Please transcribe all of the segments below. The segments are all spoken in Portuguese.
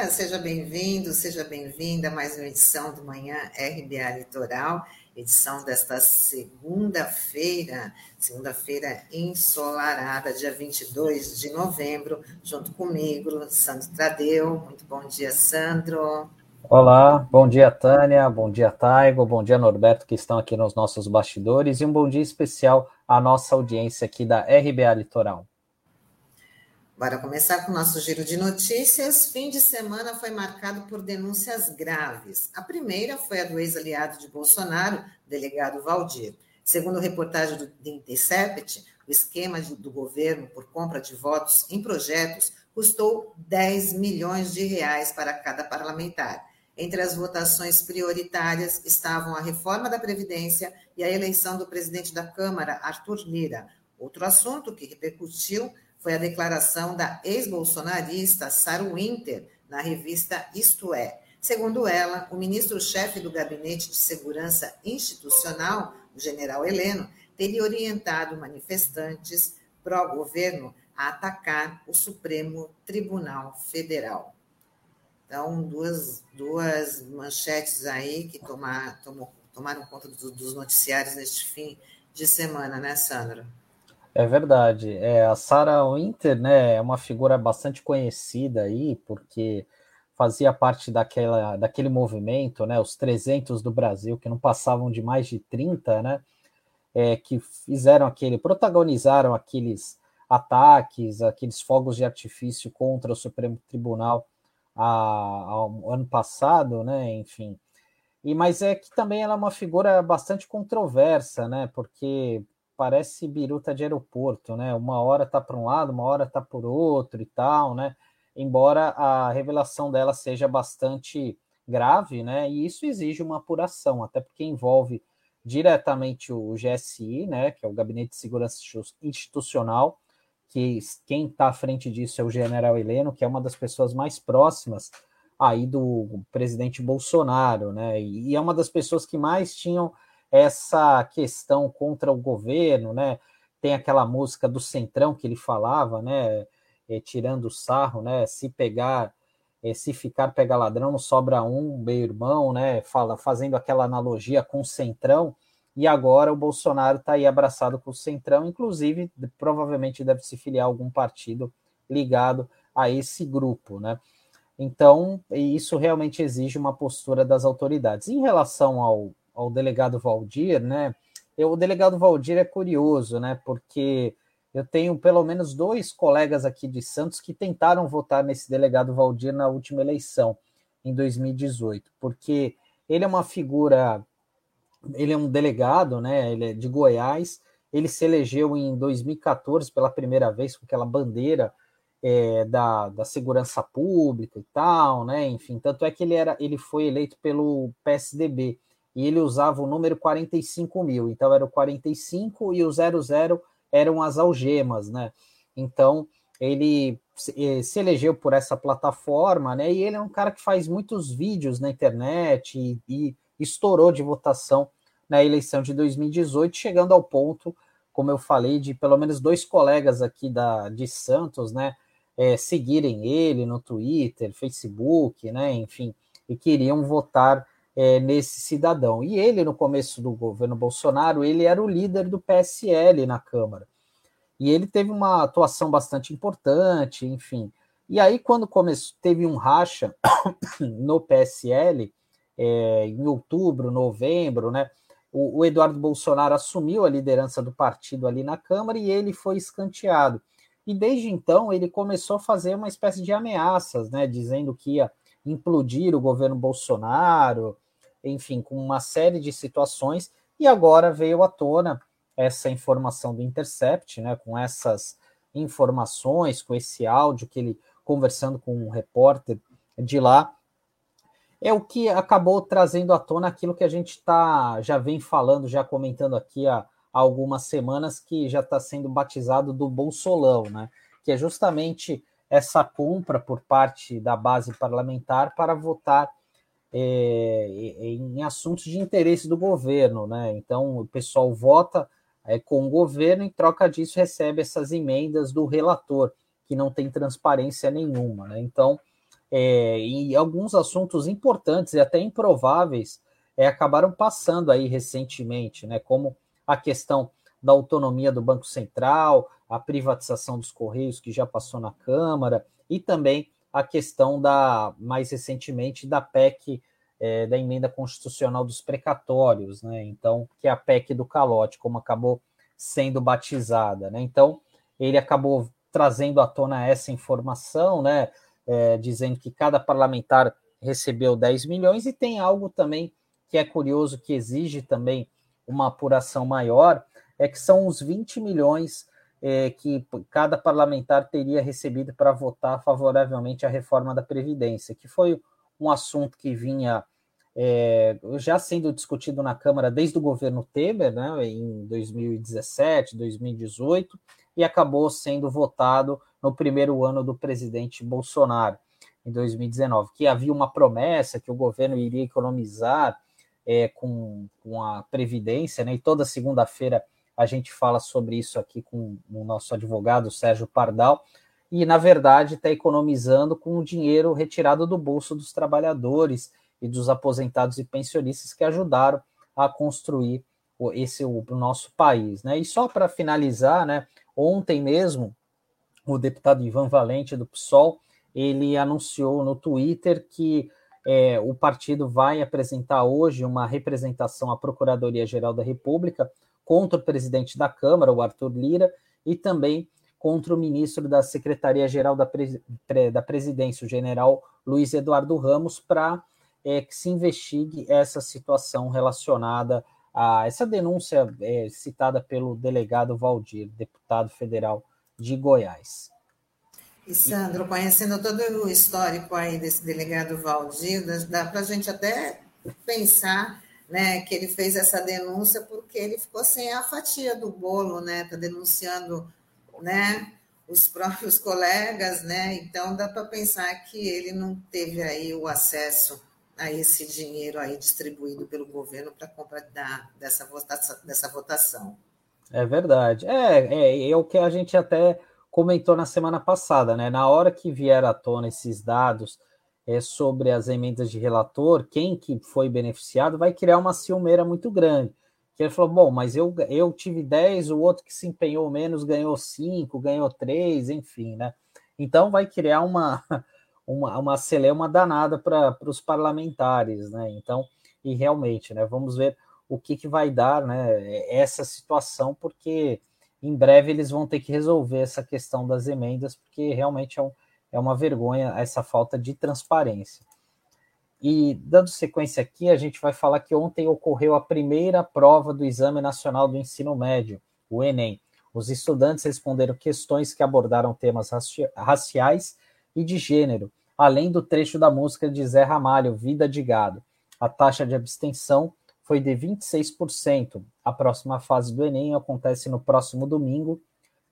dia, seja bem-vindo, seja bem-vinda a mais uma edição do Manhã RBA Litoral, edição desta segunda-feira, segunda-feira ensolarada, dia 22 de novembro, junto comigo, Sandro Tradeu. Muito bom dia, Sandro. Olá, bom dia, Tânia, bom dia, Taigo, bom dia, Norberto, que estão aqui nos nossos bastidores, e um bom dia especial à nossa audiência aqui da RBA Litoral. Bora começar com o nosso giro de notícias. Fim de semana foi marcado por denúncias graves. A primeira foi a do ex-aliado de Bolsonaro, delegado Valdir. Segundo reportagem do Intercept, o esquema de, do governo por compra de votos em projetos custou 10 milhões de reais para cada parlamentar. Entre as votações prioritárias estavam a reforma da Previdência e a eleição do presidente da Câmara, Arthur Lira. Outro assunto que repercutiu foi a declaração da ex-bolsonarista Sarah Winter na revista Isto É. Segundo ela, o ministro-chefe do Gabinete de Segurança Institucional, o general Heleno, teria orientado manifestantes pró-governo a atacar o Supremo Tribunal Federal. Então, duas, duas manchetes aí que tomar, tomou, tomaram conta dos noticiários neste fim de semana, né, Sandra? É verdade. É, a Sarah Winter né, é uma figura bastante conhecida aí, porque fazia parte daquela, daquele movimento, né, os 300 do Brasil, que não passavam de mais de 30, né, é, que fizeram aquele, protagonizaram aqueles ataques, aqueles fogos de artifício contra o Supremo Tribunal ao ano passado, né, enfim. E, mas é que também ela é uma figura bastante controversa, né, porque parece biruta de aeroporto, né? Uma hora tá para um lado, uma hora tá por outro e tal, né? Embora a revelação dela seja bastante grave, né? E isso exige uma apuração, até porque envolve diretamente o GSI, né? Que é o Gabinete de Segurança Institucional, que quem está à frente disso é o General Heleno, que é uma das pessoas mais próximas aí do presidente Bolsonaro, né? E é uma das pessoas que mais tinham essa questão contra o governo, né? Tem aquela música do Centrão que ele falava, né? É, tirando o sarro, né? Se pegar, é, se ficar pegar ladrão, não sobra um, meu irmão, né? Fala, fazendo aquela analogia com o Centrão. E agora o Bolsonaro está aí abraçado com o Centrão, inclusive provavelmente deve se filiar a algum partido ligado a esse grupo, né? Então, isso realmente exige uma postura das autoridades. Em relação ao, ao delegado Valdir, né? Eu, o delegado Valdir é curioso, né? Porque eu tenho pelo menos dois colegas aqui de Santos que tentaram votar nesse delegado Valdir na última eleição, em 2018, porque ele é uma figura, ele é um delegado, né? Ele é de Goiás, ele se elegeu em 2014 pela primeira vez com aquela bandeira é, da, da segurança pública e tal, né? Enfim, tanto é que ele era, ele foi eleito pelo PSDB e ele usava o número 45 mil. Então era o 45 e o 00 eram as algemas, né? Então ele se eh, elegeu por essa plataforma, né? E ele é um cara que faz muitos vídeos na internet e, e estourou de votação na eleição de 2018, chegando ao ponto, como eu falei, de pelo menos dois colegas aqui da, de Santos, né? É, seguirem ele no Twitter, Facebook, né? Enfim, e queriam votar é, nesse cidadão. E ele, no começo do governo Bolsonaro, ele era o líder do PSL na Câmara. E ele teve uma atuação bastante importante, enfim. E aí, quando começou, teve um racha no PSL, é, em outubro, novembro, né? O, o, Eduardo Bolsonaro assumiu a liderança do partido ali na Câmara e ele foi escanteado. E desde então ele começou a fazer uma espécie de ameaças, né? Dizendo que ia implodir o governo Bolsonaro, enfim, com uma série de situações, e agora veio à tona essa informação do Intercept, né, com essas informações, com esse áudio que ele conversando com um repórter de lá, é o que acabou trazendo à tona aquilo que a gente tá, já vem falando, já comentando aqui há, há algumas semanas, que já está sendo batizado do Bolsolão, né? Que é justamente essa compra por parte da base parlamentar para votar é, em assuntos de interesse do governo, né? Então o pessoal vota é, com o governo e em troca disso recebe essas emendas do relator, que não tem transparência nenhuma, né? Então é, e alguns assuntos importantes e até improváveis é, acabaram passando aí recentemente, né? Como a questão da autonomia do Banco Central, a privatização dos Correios, que já passou na Câmara, e também a questão da, mais recentemente, da PEC, é, da emenda constitucional dos precatórios, né? Então, que é a PEC do calote, como acabou sendo batizada, né? Então, ele acabou trazendo à tona essa informação, né? É, dizendo que cada parlamentar recebeu 10 milhões, e tem algo também que é curioso, que exige também uma apuração maior, é que são os 20 milhões é, que cada parlamentar teria recebido para votar favoravelmente a reforma da Previdência, que foi um assunto que vinha é, já sendo discutido na Câmara desde o governo Temer, né, em 2017, 2018, e acabou sendo votado no primeiro ano do presidente Bolsonaro, em 2019, que havia uma promessa que o governo iria economizar é, com, com a Previdência, né, e toda segunda-feira a gente fala sobre isso aqui com o nosso advogado Sérgio Pardal, e na verdade está economizando com o dinheiro retirado do bolso dos trabalhadores e dos aposentados e pensionistas que ajudaram a construir esse o, nosso país, né? E só para finalizar, né? Ontem mesmo o deputado Ivan Valente do PSOL ele anunciou no Twitter que é, o partido vai apresentar hoje uma representação à Procuradoria Geral da República contra o presidente da Câmara, o Arthur Lira, e também contra o ministro da Secretaria-Geral da, da Presidência, o general Luiz Eduardo Ramos, para é, que se investigue essa situação relacionada a essa denúncia é, citada pelo delegado Valdir, deputado federal de Goiás. E Sandro, conhecendo todo o histórico aí desse delegado Valdir, dá para a gente até pensar né, que ele fez essa denúncia porque ele ficou sem a fatia do bolo, né? Está denunciando, né? Os próprios colegas, né? Então dá para pensar que ele não teve aí o acesso a esse dinheiro aí distribuído pelo governo para compra da, dessa, votação, dessa votação. É verdade. É, é, é o que a gente até comentou na semana passada, né? Na hora que vier à tona esses dados é, sobre as emendas de relator, quem que foi beneficiado vai criar uma ciumeira muito grande. Que ele falou, bom, mas eu, eu tive 10, o outro que se empenhou menos ganhou 5, ganhou 3, enfim, né? Então vai criar uma, uma, uma celeuma danada para os parlamentares, né? Então, e realmente, né? Vamos ver o que, que vai dar, né? Essa situação, porque em breve eles vão ter que resolver essa questão das emendas, porque realmente é um, é uma vergonha essa falta de transparência. E dando sequência aqui, a gente vai falar que ontem ocorreu a primeira prova do Exame Nacional do Ensino Médio, o Enem. Os estudantes responderam questões que abordaram temas raciais e de gênero, além do trecho da música de Zé Ramalho, Vida de Gado. A taxa de abstenção foi de 26%. A próxima fase do Enem acontece no próximo domingo,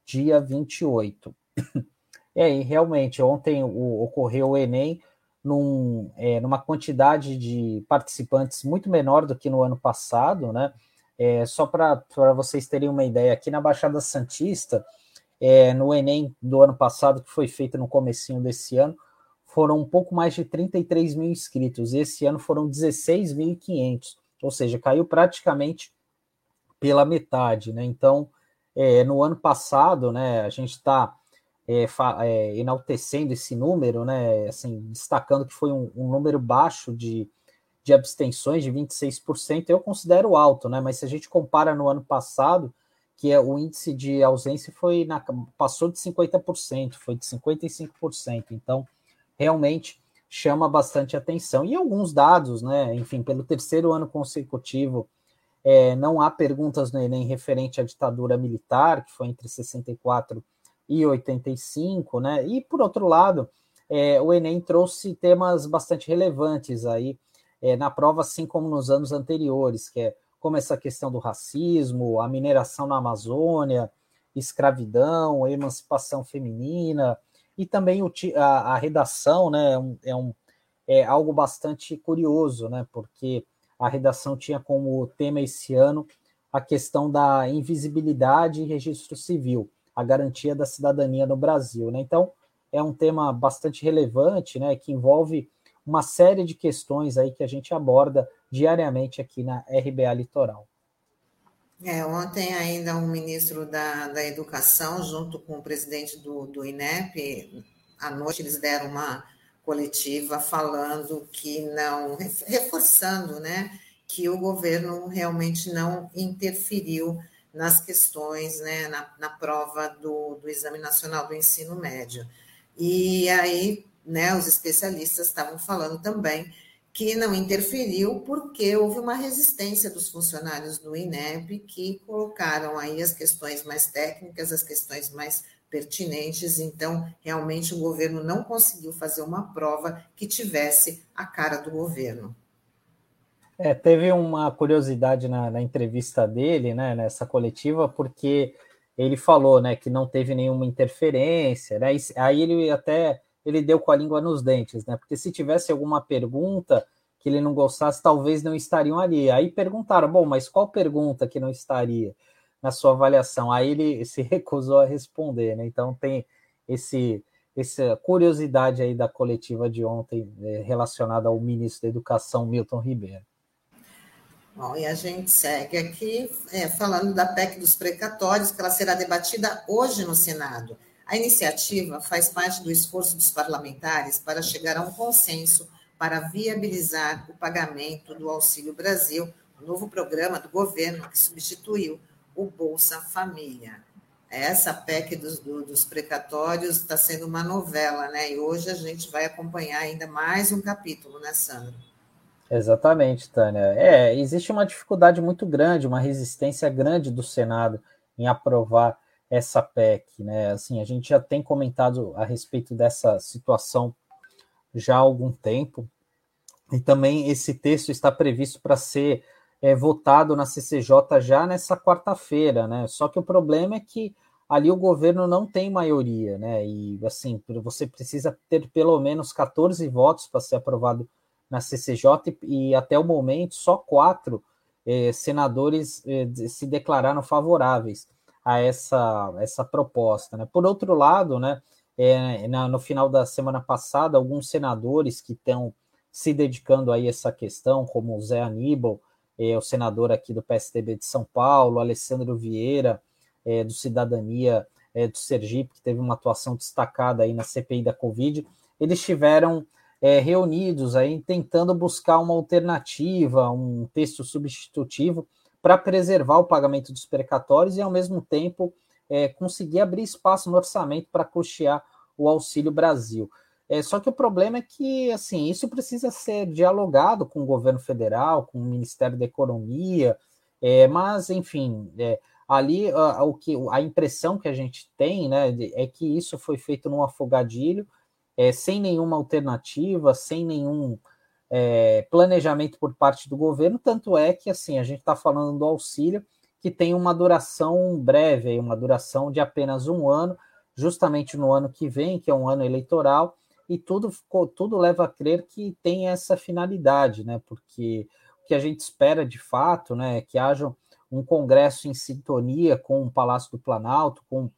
dia 28. É, e realmente, ontem o, ocorreu o Enem num, é, numa quantidade de participantes muito menor do que no ano passado, né? É, só para vocês terem uma ideia, aqui na Baixada Santista, é, no Enem do ano passado, que foi feito no comecinho desse ano, foram um pouco mais de 33 mil inscritos. Esse ano foram 16.500, ou seja, caiu praticamente pela metade, né? Então, é, no ano passado, né, a gente está é, é, enaltecendo esse número, né, assim, destacando que foi um, um, número baixo de, de abstenções, de 26%, eu considero alto, né, mas se a gente compara no ano passado, que é o índice de ausência foi na, passou de 50%, foi de 55%, então realmente chama bastante atenção. E alguns dados, né, enfim, pelo terceiro ano consecutivo, é, não há perguntas no Enem referente à ditadura militar, que foi entre 64 e e 85, né? E por outro lado, é, o Enem trouxe temas bastante relevantes aí é, na prova, assim como nos anos anteriores, que é como essa questão do racismo, a mineração na Amazônia, escravidão, emancipação feminina e também o, a, a, redação, né? É, um, é, um, é algo bastante curioso, né? Porque a redação tinha como tema esse ano a questão da invisibilidade e registro civil a garantia da cidadania no Brasil. Né? Então, é um tema bastante relevante, né, que envolve uma série de questões aí que a gente aborda diariamente aqui na RBA Litoral. É, ontem ainda um ministro da, da Educação, junto com o presidente do, do INEP, à noite eles deram uma coletiva falando que não, reforçando, né, que o governo realmente não interferiu nas questões, né, na, na prova do, do Exame Nacional do Ensino Médio. E aí, né, os especialistas estavam falando também que não interferiu porque houve uma resistência dos funcionários do INEP que colocaram aí as questões mais técnicas, as questões mais pertinentes, então realmente o governo não conseguiu fazer uma prova que tivesse a cara do governo. É, teve uma curiosidade na, na, entrevista dele, né, nessa coletiva, porque ele falou, né, que não teve nenhuma interferência, né, e, aí ele até ele deu com a língua nos dentes, né? Porque se tivesse alguma pergunta que ele não gostasse, talvez não estariam ali. Aí perguntaram, bom, mas qual pergunta que não estaria na sua avaliação? Aí ele se recusou a responder, né? Então tem esse essa curiosidade aí da coletiva de ontem é, relacionada ao ministro da Educação, Milton Ribeiro. Bom, e a gente segue aqui é, falando da PEC dos precatórios, que ela será debatida hoje no Senado. A iniciativa faz parte do esforço dos parlamentares para chegar a um consenso para viabilizar o pagamento do Auxílio Brasil, o novo programa do governo que substituiu o Bolsa Família. Essa PEC dos, dos precatórios está sendo uma novela, né? E hoje a gente vai acompanhar ainda mais um capítulo, né, Sandra? Exatamente, Tânia. É, existe uma dificuldade muito grande, uma resistência grande do Senado em aprovar essa PEC, né? Assim, a gente já tem comentado a respeito dessa situação já há algum tempo, e também esse texto está previsto para ser é, votado na CCJ já nessa quarta-feira, né? Só que o problema é que ali o governo não tem maioria, né? E assim, você precisa ter pelo menos 14 votos para ser aprovado na CCJ, e, até o momento só quatro é, senadores é, se declararam favoráveis a essa, essa proposta. Né? Por outro lado, né, é, na, no final da semana passada, alguns senadores que estão se dedicando aí a essa questão, como o Zé Aníbal, o senador aqui do PSDB de São Paulo, Alessandro Vieira, do Cidadania do Sergipe, que teve uma atuação destacada aí na CPI da Covid, eles estiveram é, reunidos aí tentando buscar uma alternativa, um texto substitutivo para preservar o pagamento dos precatórios e, ao mesmo tempo, é, conseguir abrir espaço no orçamento para custear o Auxílio Brasil. É, só que o problema é que assim isso precisa ser dialogado com o governo federal, com o Ministério da Economia, é, mas enfim, é, ali a, o que, a impressão que a gente tem né, é que isso foi feito num afogadilho, é, sem nenhuma alternativa, sem nenhum é, planejamento por parte do governo, tanto é que assim a gente está falando do auxílio que tem uma duração breve, uma duração de apenas um ano, justamente no ano que vem, que é um ano eleitoral, e tudo, tudo leva a crer que tem essa finalidade, né? Porque o que a gente espera de fato né, é que haja um Congresso em sintonia com o Palácio do Planalto, com,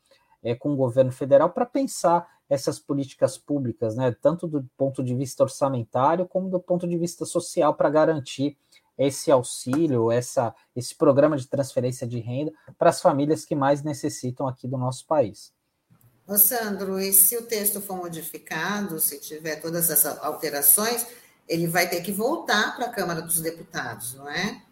é, com o governo federal, para pensar essas políticas públicas, né, tanto do ponto de vista orçamentário como do ponto de vista social, para garantir esse auxílio, essa, esse programa de transferência de renda para as famílias que mais necessitam aqui do nosso país. Ô Sandro, e se o texto for modificado, se tiver todas essas alterações, ele vai ter que voltar para a Câmara dos Deputados, não é?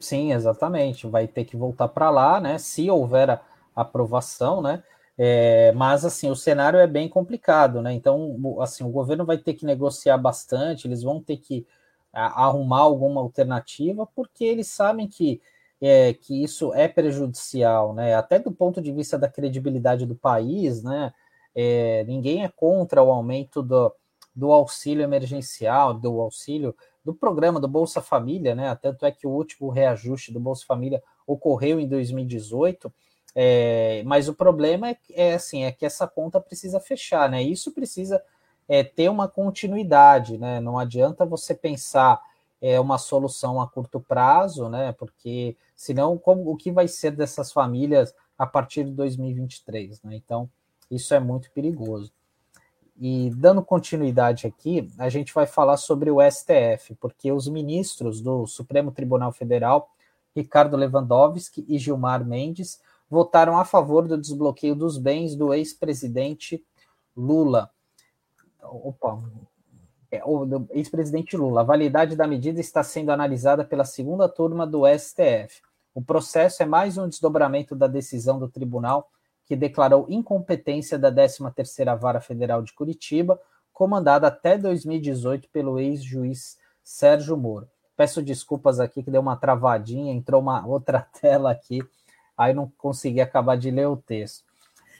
Sim, exatamente. Vai ter que voltar para lá, né? Se houver a aprovação, né? É, mas assim, o cenário é bem complicado, né? Então, assim, o governo vai ter que negociar bastante, eles vão ter que arrumar alguma alternativa, porque eles sabem que, é, que isso é prejudicial, né? Até do ponto de vista da credibilidade do país, né? É, ninguém é contra o aumento do, do auxílio emergencial, do auxílio do programa do Bolsa Família, né? Tanto é que o último reajuste do Bolsa Família ocorreu em 2018 é, mas o problema é, é, assim, é que essa conta precisa fechar, né? Isso precisa é, ter uma continuidade, né? Não adianta você pensar é, uma solução a curto prazo, né? Porque senão como, o que vai ser dessas famílias a partir de 2023, né? Então, isso é muito perigoso. E dando continuidade aqui, a gente vai falar sobre o STF, porque os ministros do Supremo Tribunal Federal, Ricardo Lewandowski e Gilmar Mendes, votaram a favor do desbloqueio dos bens do ex-presidente Lula. Opa, é, o ex-presidente Lula. A validade da medida está sendo analisada pela segunda turma do STF. O processo é mais um desdobramento da decisão do tribunal que declarou incompetência da 13ª Vara Federal de Curitiba, comandada até 2018 pelo ex-juiz Sérgio Moro. Peço desculpas aqui que deu uma travadinha, entrou uma outra tela aqui, aí não consegui acabar de ler o texto.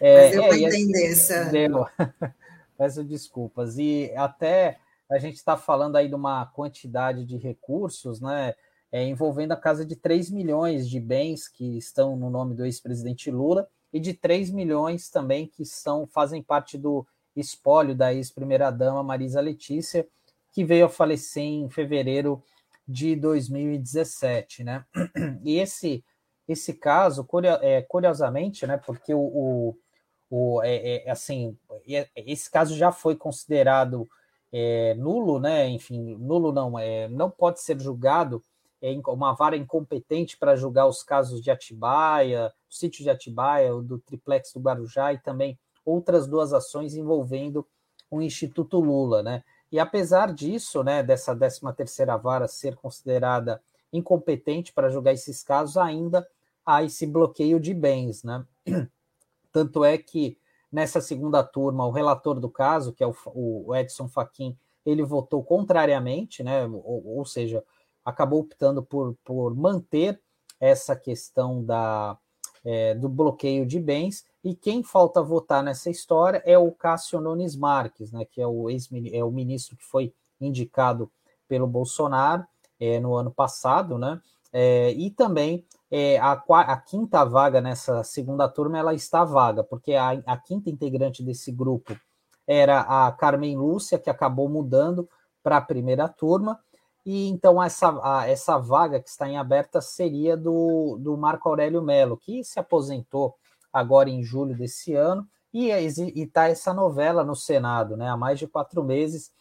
É, Mas eu é, entender, Sérgio. Peço desculpas. E até a gente está falando aí de uma quantidade de recursos, né? É, envolvendo a casa de 3 milhões de bens que estão no nome do ex-presidente Lula e de 3 milhões também que são fazem parte do espólio da ex-primeira-dama Marisa Letícia, que veio a falecer em fevereiro de 2017, né? E esse esse caso, é, curiosamente, né? Porque o, o, o é, é, assim, é, esse caso já foi considerado é, nulo, né? Enfim, nulo não é, não pode ser julgado é uma vara incompetente para julgar os casos de Atibaia, do sítio de Atibaia, do triplex do Guarujá e também outras duas ações envolvendo o Instituto Lula, né? E apesar disso, né, dessa 13 terceira vara ser considerada incompetente para julgar esses casos, ainda há esse bloqueio de bens, né? Tanto é que nessa segunda turma, o relator do caso, que é o, Edson Fachin, ele votou contrariamente, né? Ou, ou seja, acabou optando por, por manter essa questão da, é, do bloqueio de bens, e quem falta votar nessa história é o Cássio Nunes Marques, né, que é o, ex, é o ministro que foi indicado pelo Bolsonaro é, no ano passado, né, é, e também é, a, a, quinta vaga nessa segunda turma ela está vaga, porque a, a quinta integrante desse grupo era a Carmen Lúcia, que acabou mudando para a primeira turma, e então essa, a, essa vaga que está em aberta seria do, do Marco Aurélio Melo, que se aposentou agora em julho desse ano, e está essa novela no Senado, né? Há mais de quatro meses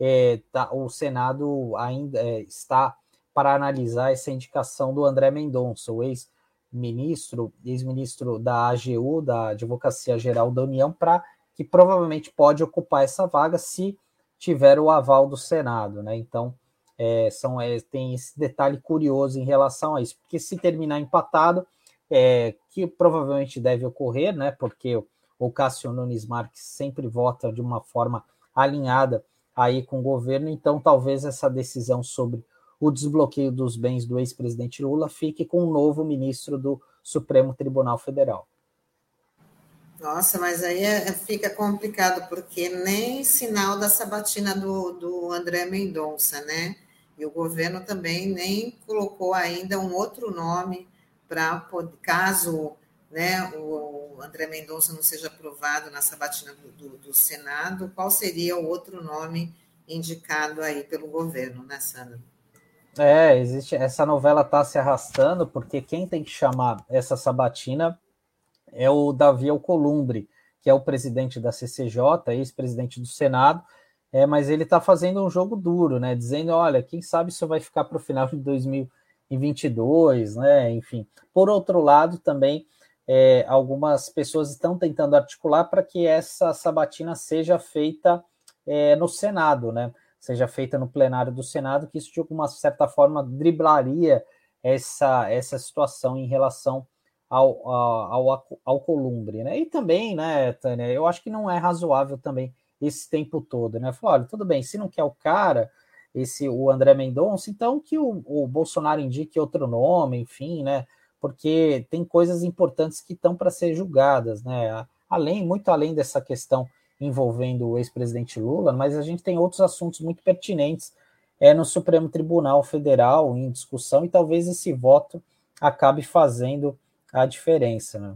é, tá, o Senado ainda é, está para analisar essa indicação do André Mendonça, o ex-ministro, ex-ministro da AGU, da Advocacia Geral da União, para que provavelmente pode ocupar essa vaga se tiver o aval do Senado, né? Então é, são, é, tem esse detalhe curioso em relação a isso, porque se terminar empatado, é, que provavelmente deve ocorrer, né? Porque o Cássio Nunes Marques sempre vota de uma forma alinhada aí com o governo, então talvez essa decisão sobre o desbloqueio dos bens do ex-presidente Lula fique com o novo ministro do Supremo Tribunal Federal. Nossa, mas aí é, fica complicado, porque nem sinal da sabatina do, do André Mendonça, né? E o governo também nem colocou ainda um outro nome para, caso né, o André Mendonça não seja aprovado na sabatina do, do, do, Senado, qual seria o outro nome indicado aí pelo governo, né, Sandra? É, existe. Essa novela está se arrastando porque quem tem que chamar essa sabatina é o Davi Alcolumbre, que é o presidente da CCJ, ex-presidente do Senado, é, mas ele está fazendo um jogo duro, né? Dizendo, olha, quem sabe isso vai ficar para o final de 2022, né? Enfim. Por outro lado, também é, algumas pessoas estão tentando articular para que essa sabatina seja feita é, no Senado, né? Seja feita no plenário do Senado, que isso de alguma certa forma driblaria essa, essa situação em relação ao, ao, ao, ao Columbre, né? E também, né, Tânia, eu acho que não é razoável também esse tempo todo, né? Falou, olha, tudo bem, se não quer o cara, esse o André Mendonça, então que o, o Bolsonaro indique outro nome, enfim, né? Porque tem coisas importantes que estão para ser julgadas, né? Além, muito além dessa questão envolvendo o ex-presidente Lula, mas a gente tem outros assuntos muito pertinentes é, no Supremo Tribunal Federal em discussão, e talvez esse voto acabe fazendo a diferença, né?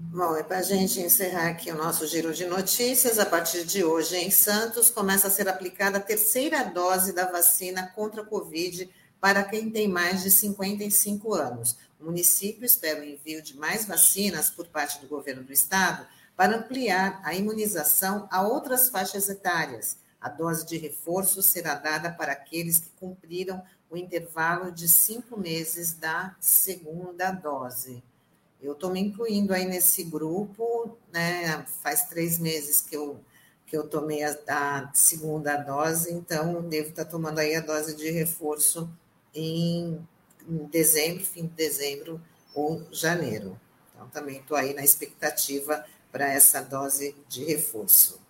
Bom, e para a gente encerrar aqui o nosso giro de notícias, a partir de hoje em Santos começa a ser aplicada a terceira dose da vacina contra a Covid para quem tem mais de 55 anos. O município espera o envio de mais vacinas por parte do governo do estado para ampliar a imunização a outras faixas etárias. A dose de reforço será dada para aqueles que cumpriram o intervalo de cinco meses da segunda dose. Eu estou me incluindo aí nesse grupo, né? Faz três meses que eu, que eu tomei a, a segunda dose, então devo estar tá tomando aí a dose de reforço em, em dezembro, fim de dezembro ou janeiro. Então, também estou aí na expectativa para essa dose de reforço.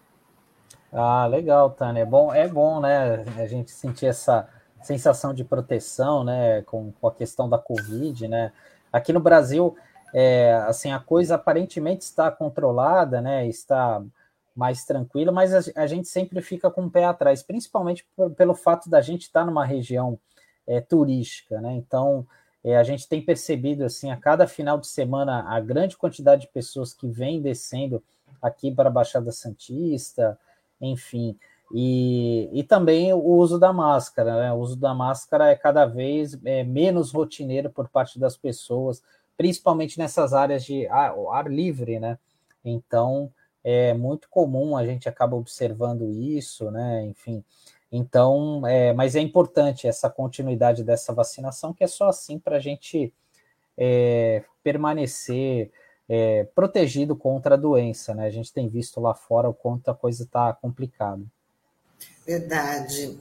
Ah, legal, Tânia. É bom, é bom, né? A gente sentir essa sensação de proteção, né? Com, com a questão da Covid, né? Aqui no Brasil, é, assim, a coisa aparentemente está controlada, né? Está mais tranquila, mas a, a gente sempre fica com o pé atrás, principalmente por, pelo fato da gente estar numa região é, turística, né? Então, é, a gente tem percebido, assim, a cada final de semana, a grande quantidade de pessoas que vem descendo aqui para a Baixada Santista, enfim, e, e também o uso da máscara, né? O uso da máscara é cada vez é, menos rotineiro por parte das pessoas, principalmente nessas áreas de ar, ar livre, né? Então, é muito comum a gente acaba observando isso, né? Enfim, então, é, mas é importante essa continuidade dessa vacinação, que é só assim para a gente é, permanecer é, protegido contra a doença, né? A gente tem visto lá fora o quanto a coisa está complicada. Verdade.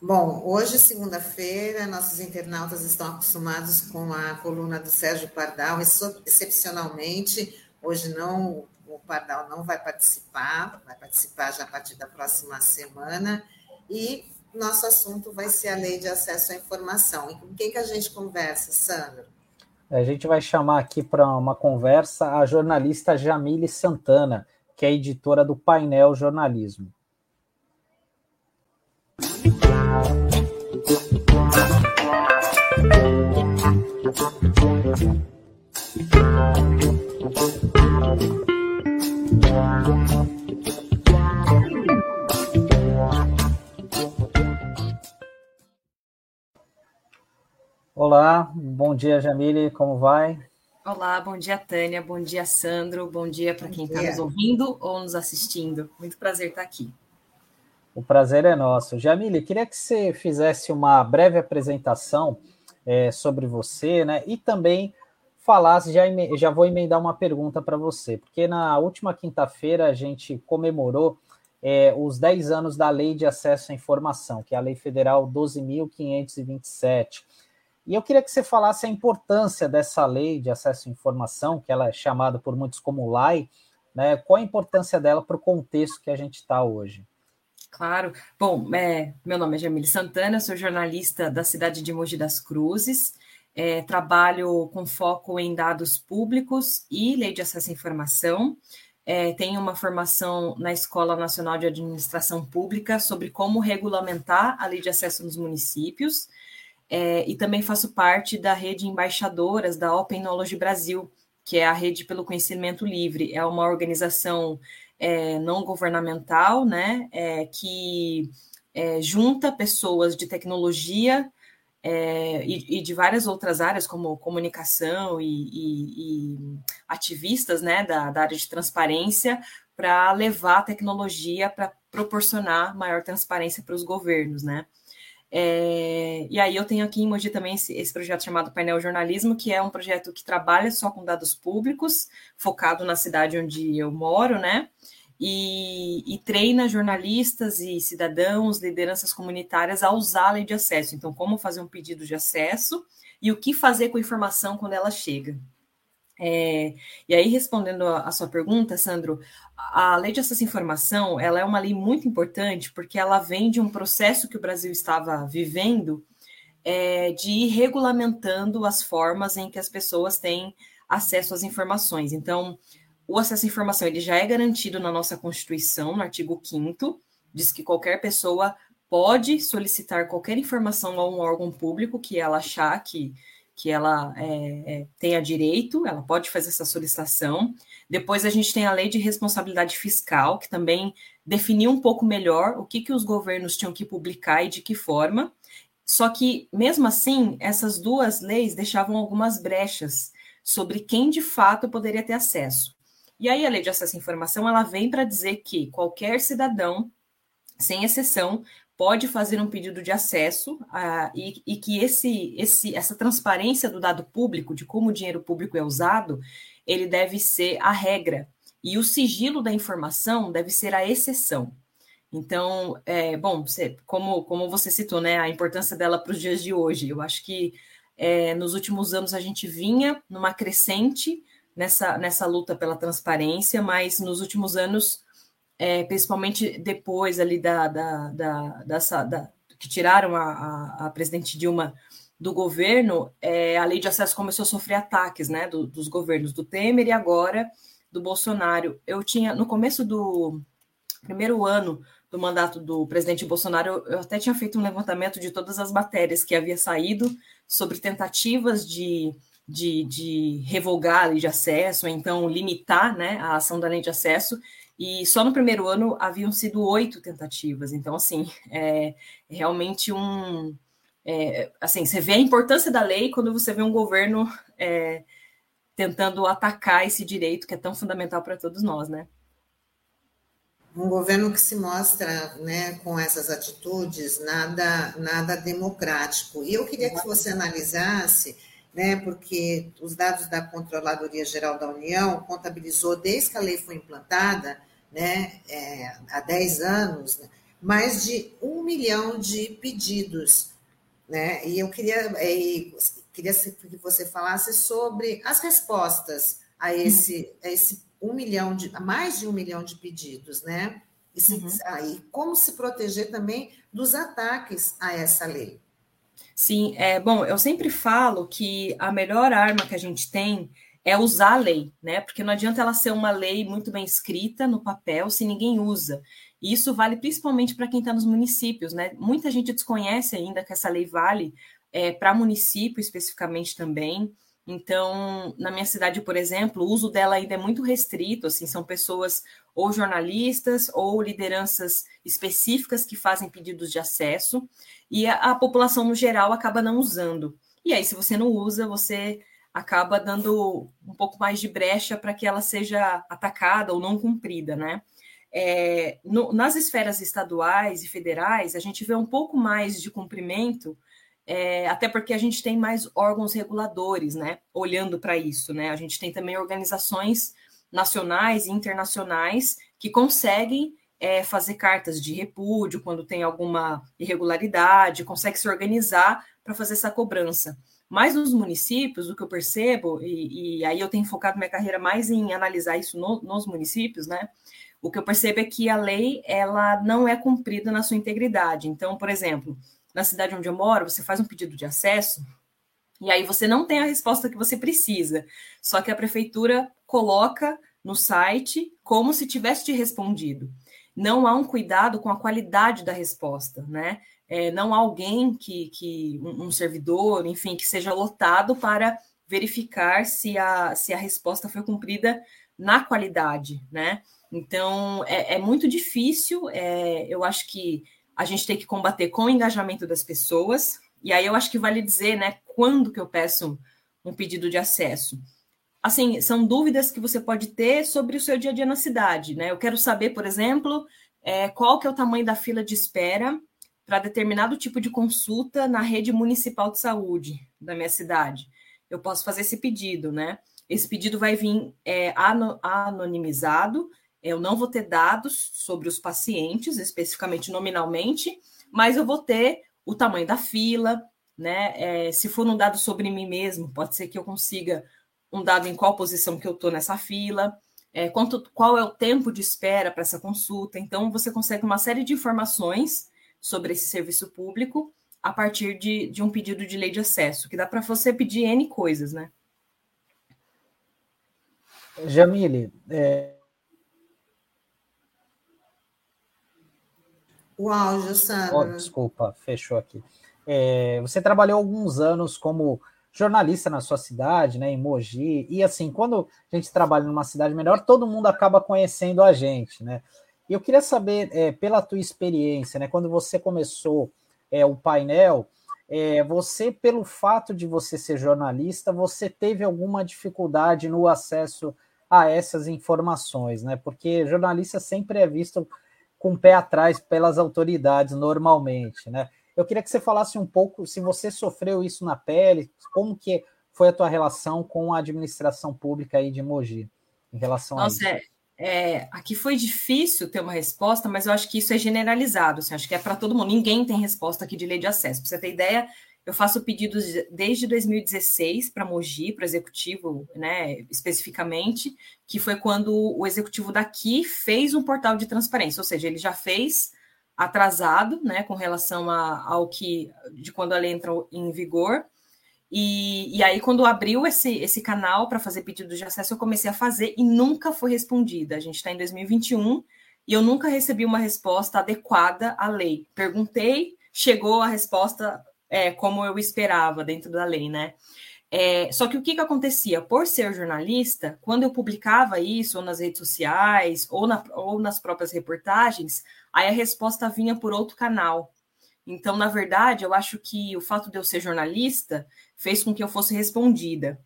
Bom, hoje, segunda-feira, nossos internautas estão acostumados com a coluna do Sérgio Pardal, excepcionalmente, hoje não, o Pardal não vai participar, vai participar já a partir da próxima semana, e nosso assunto vai ser a lei de acesso à informação. E com quem que a gente conversa, Sandro? A gente vai chamar aqui para uma conversa a jornalista Jamile Santana, que é editora do Painel Jornalismo. Olá, bom dia, Jamile, como vai? Olá, bom dia, Tânia, bom dia, Sandro, bom dia para quem está nos ouvindo ou nos assistindo. Muito prazer estar aqui. O prazer é nosso. Jamile, queria que você fizesse uma breve apresentação é, sobre você, né? E também falasse, já, já vou emendar uma pergunta para você, porque na última quinta-feira a gente comemorou é, os 10 anos da Lei de Acesso à Informação, que é a Lei Federal 12.527. E eu queria que você falasse a importância dessa lei de acesso à informação, que ela é chamada por muitos como LAI, né? Qual a importância dela para o contexto que a gente está hoje? Claro. Bom, é, meu nome é Jamile Santana, sou jornalista da cidade de Mogi das Cruzes. É, trabalho com foco em dados públicos e lei de acesso à informação. É, tenho uma formação na Escola Nacional de Administração Pública sobre como regulamentar a lei de acesso nos municípios é, e também faço parte da rede embaixadoras da Open Knowledge Brasil, que é a rede pelo conhecimento livre. É uma organização é, não governamental, né, é, que é, junta pessoas de tecnologia é, e, e, de várias outras áreas, como comunicação e, e, e ativistas né, da, da área de transparência, para levar a tecnologia para proporcionar maior transparência para os governos, né? É, e aí eu tenho aqui em Mogi também esse, esse, projeto chamado Painel Jornalismo, que é um projeto que trabalha só com dados públicos, focado na cidade onde eu moro, né? E, e treina jornalistas e cidadãos, lideranças comunitárias a usar a lei de acesso. Então, como fazer um pedido de acesso e o que fazer com a informação quando ela chega. É, e aí, respondendo a, sua pergunta, Sandro, a Lei de Acesso à Informação ela é uma lei muito importante porque ela vem de um processo que o Brasil estava vivendo é, de ir regulamentando as formas em que as pessoas têm acesso às informações. Então, o acesso à informação ele já é garantido na nossa Constituição, no artigo 5 diz que qualquer pessoa pode solicitar qualquer informação a um órgão público que ela achar que que ela é, é, tenha direito, ela pode fazer essa solicitação. Depois a gente tem a lei de responsabilidade fiscal, que também definiu um pouco melhor o que, que os governos tinham que publicar e de que forma. Só que, mesmo assim, essas duas leis deixavam algumas brechas sobre quem de fato poderia ter acesso. E aí a lei de acesso à informação ela vem para dizer que qualquer cidadão, sem exceção, pode fazer um pedido de acesso uh, e, e, que esse, esse, essa transparência do dado público, de como o dinheiro público é usado, ele deve ser a regra. E o sigilo da informação deve ser a exceção. Então, é, bom, você, como, como você citou, né, a importância dela para os dias de hoje, eu acho que é, nos últimos anos a gente vinha numa crescente nessa, nessa luta pela transparência, mas nos últimos anos é, principalmente depois ali da, da, da, da que tiraram a, a, a, presidente Dilma do governo, é, a lei de acesso começou a sofrer ataques, né, do, dos governos do Temer e agora do Bolsonaro. Eu tinha no começo do primeiro ano do mandato do presidente Bolsonaro, eu, eu até tinha feito um levantamento de todas as matérias que havia saído sobre tentativas de de, de, revogar a lei de acesso, ou então limitar né, a ação da lei de acesso, e só no primeiro ano haviam sido oito tentativas. Então, assim, é realmente um. É, assim, você vê a importância da lei quando você vê um governo é, tentando atacar esse direito que é tão fundamental para todos nós, né? Um governo que se mostra né, com essas atitudes nada, nada democrático. E eu queria que você analisasse né, porque os dados da Controladoria Geral da União contabilizou desde que a lei foi implantada né, é, há 10 anos, né, mais de um milhão de pedidos. Né? E eu queria, queria que você falasse sobre as respostas a esse, a esse um milhão de, mais de um milhão de pedidos, né? E, se, uhum. aí, como se proteger também dos ataques a essa lei. Sim, é bom, eu sempre falo que a melhor arma que a gente tem é usar a lei, né? Porque não adianta ela ser uma lei muito bem escrita no papel se ninguém usa. E isso vale principalmente para quem está nos municípios, né? Muita gente desconhece ainda que essa lei vale é, para município especificamente também. Então, na minha cidade, por exemplo, o uso dela ainda é muito restrito, assim, são pessoas ou jornalistas ou lideranças específicas que fazem pedidos de acesso, e a, a população no geral acaba não usando. E aí, se você não usa, você acaba dando um pouco mais de brecha para que ela seja atacada ou não cumprida, né? É, no, nas esferas estaduais e federais, a gente vê um pouco mais de cumprimento, é, até porque a gente tem mais órgãos reguladores, né? Olhando para isso, né? A gente tem também organizações nacionais e internacionais que conseguem é, fazer cartas de repúdio quando tem alguma irregularidade, consegue se organizar para fazer essa cobrança. Mas nos municípios, o que eu percebo, e, e aí eu tenho focado minha carreira mais em analisar isso no, nos municípios, né? O que eu percebo é que a lei ela não é cumprida na sua integridade. Então, por exemplo, na cidade onde eu moro, você faz um pedido de acesso e aí você não tem a resposta que você precisa. Só que a prefeitura coloca no site como se tivesse te respondido. Não há um cuidado com a qualidade da resposta, né? É, não alguém que, que um, um, servidor, enfim, que seja lotado para verificar se a, se a resposta foi cumprida na qualidade, né? Então é, é muito difícil. É, eu acho que a gente tem que combater com o engajamento das pessoas. E aí eu acho que vale dizer, né, quando que eu peço um pedido de acesso. Assim, são dúvidas que você pode ter sobre o seu dia a dia na cidade, né? Eu quero saber, por exemplo, é, qual que é o tamanho da fila de espera para determinado tipo de consulta na rede municipal de saúde da minha cidade. Eu posso fazer esse pedido, né? Esse pedido vai vir é, anonimizado, eu não vou ter dados sobre os pacientes, especificamente nominalmente, mas eu vou ter o tamanho da fila, né? É, se for um dado sobre mim mesmo, pode ser que eu consiga um dado em qual posição que eu estou nessa fila, é, quanto, qual é o tempo de espera para essa consulta. Então, você consegue uma série de informações sobre esse serviço público a partir de, de um pedido de lei de acesso, que dá para você pedir N coisas, né? Jamile, é... o áudio, Sandra. Oh, desculpa, fechou aqui. É, você trabalhou alguns anos como jornalista na sua cidade, né, em Mogi, e assim, quando a gente trabalha numa cidade melhor, todo mundo acaba conhecendo a gente, né? E eu queria saber, é, pela tua experiência, né, quando você começou é, o painel, é, você, pelo fato de você ser jornalista, você teve alguma dificuldade no acesso a essas informações, né? Porque jornalista sempre é visto com o pé atrás pelas autoridades normalmente, né? Eu queria que você falasse um pouco se você sofreu isso na pele, como que foi a tua relação com a administração pública aí de Mogi em relação Nossa, a isso. É, é, aqui foi difícil ter uma resposta, mas eu acho que isso é generalizado, assim, acho que é para todo mundo. Ninguém tem resposta aqui de lei de acesso. Para você ter ideia, eu faço pedidos desde 2016 para Mogi, para o executivo, né, especificamente, que foi quando o executivo daqui fez um portal de transparência, ou seja, ele já fez atrasado, né, com relação a, ao que de quando a lei entrou em vigor. E, e aí, quando abriu esse, esse canal para fazer pedido de acesso, eu comecei a fazer e nunca foi respondida. A gente está em 2021 e eu nunca recebi uma resposta adequada à lei. Perguntei, chegou a resposta é, como eu esperava dentro da lei, né? É, só que o que, que acontecia? Por ser jornalista, quando eu publicava isso, ou nas redes sociais, ou, na, ou nas próprias reportagens, aí a resposta vinha por outro canal. Então, na verdade, eu acho que o fato de eu ser jornalista fez com que eu fosse respondida.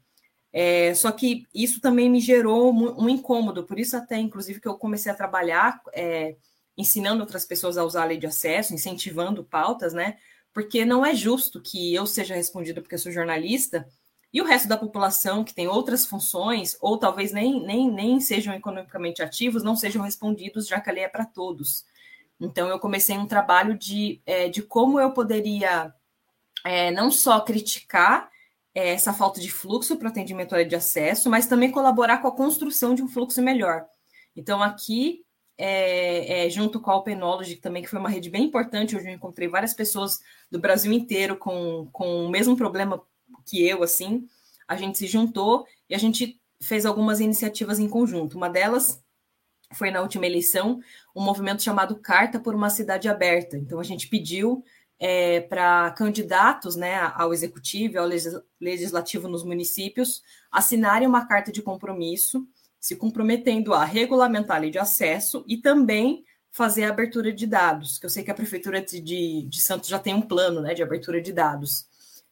É, só que isso também me gerou um, incômodo, por isso até, inclusive, que eu comecei a trabalhar é, ensinando outras pessoas a usar a lei de acesso, incentivando pautas, né? porque não é justo que eu seja respondida porque eu sou jornalista e o resto da população que tem outras funções, ou talvez nem, nem, nem sejam economicamente ativos, não sejam respondidos, já que a lei é para todos. Então, eu comecei um trabalho de, é, de como eu poderia é, não só criticar é, essa falta de fluxo para atendimento à lei de acesso, mas também colaborar com a construção de um fluxo melhor. Então, aqui é, é, junto com a Openology, também, que foi uma rede bem importante, onde eu encontrei várias pessoas do Brasil inteiro com, com o mesmo problema que eu, assim, a gente se juntou e a gente fez algumas iniciativas em conjunto. Uma delas foi na última eleição um movimento chamado Carta por uma Cidade Aberta. Então, a gente pediu é, para candidatos né, ao executivo e ao legislativo nos municípios assinarem uma carta de compromisso se comprometendo a regulamentar a lei de acesso e também fazer a abertura de dados, que eu sei que a Prefeitura de, de Santos já tem um plano né, de abertura de dados.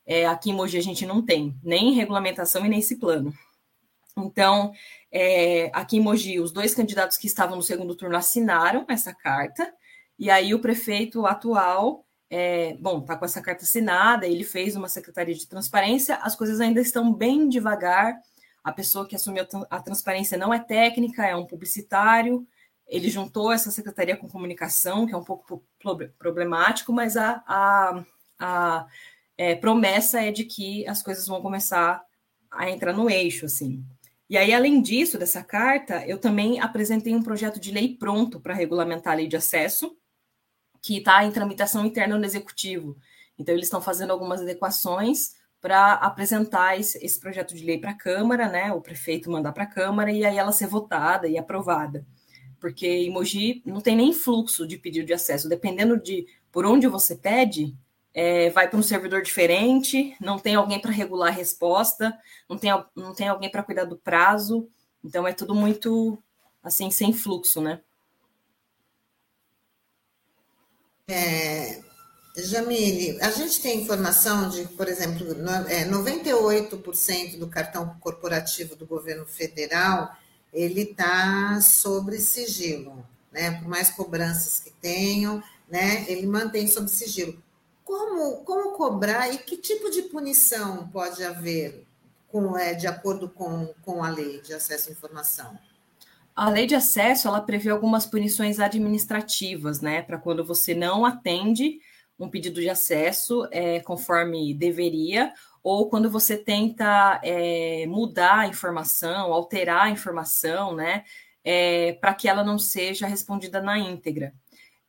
É, aqui em Mogi a gente não tem nem regulamentação e nem esse plano. Então, é, aqui em Mogi, os dois candidatos que estavam no segundo turno assinaram essa carta, e aí o prefeito atual, é, bom, está com essa carta assinada, ele fez uma secretaria de transparência, as coisas ainda estão bem devagar, a pessoa que assumiu a transparência não é técnica, é um publicitário. Ele juntou essa secretaria com comunicação, que é um pouco problemático, mas a, a, a é, promessa é de que as coisas vão começar a entrar no eixo, assim. E aí, além disso, dessa carta, eu também apresentei um projeto de lei pronto para regulamentar a lei de acesso, que está em tramitação interna no executivo. Então, eles estão fazendo algumas adequações para apresentar esse, esse, projeto de lei para a Câmara, né? O prefeito mandar para a Câmara e aí ela ser votada e aprovada. Porque em Mogi não tem nem fluxo de pedido de acesso. Dependendo de por onde você pede, é, vai para um servidor diferente, não tem alguém para regular a resposta, não tem, não tem alguém para cuidar do prazo. Então é tudo muito assim, sem fluxo, né? É, Jamile, a gente tem informação de, por exemplo, 98% é, do cartão corporativo do governo federal ele está sobre sigilo, né? Por mais cobranças que tenham, né? Ele mantém sob sigilo. Como, como cobrar e que tipo de punição pode haver com, é, de acordo com, com a lei de acesso à informação? A lei de acesso ela prevê algumas punições administrativas, né? Para quando você não atende um pedido de acesso é, conforme deveria, ou quando você tenta é, mudar a informação, alterar a informação, né, é, para que ela não seja respondida na íntegra.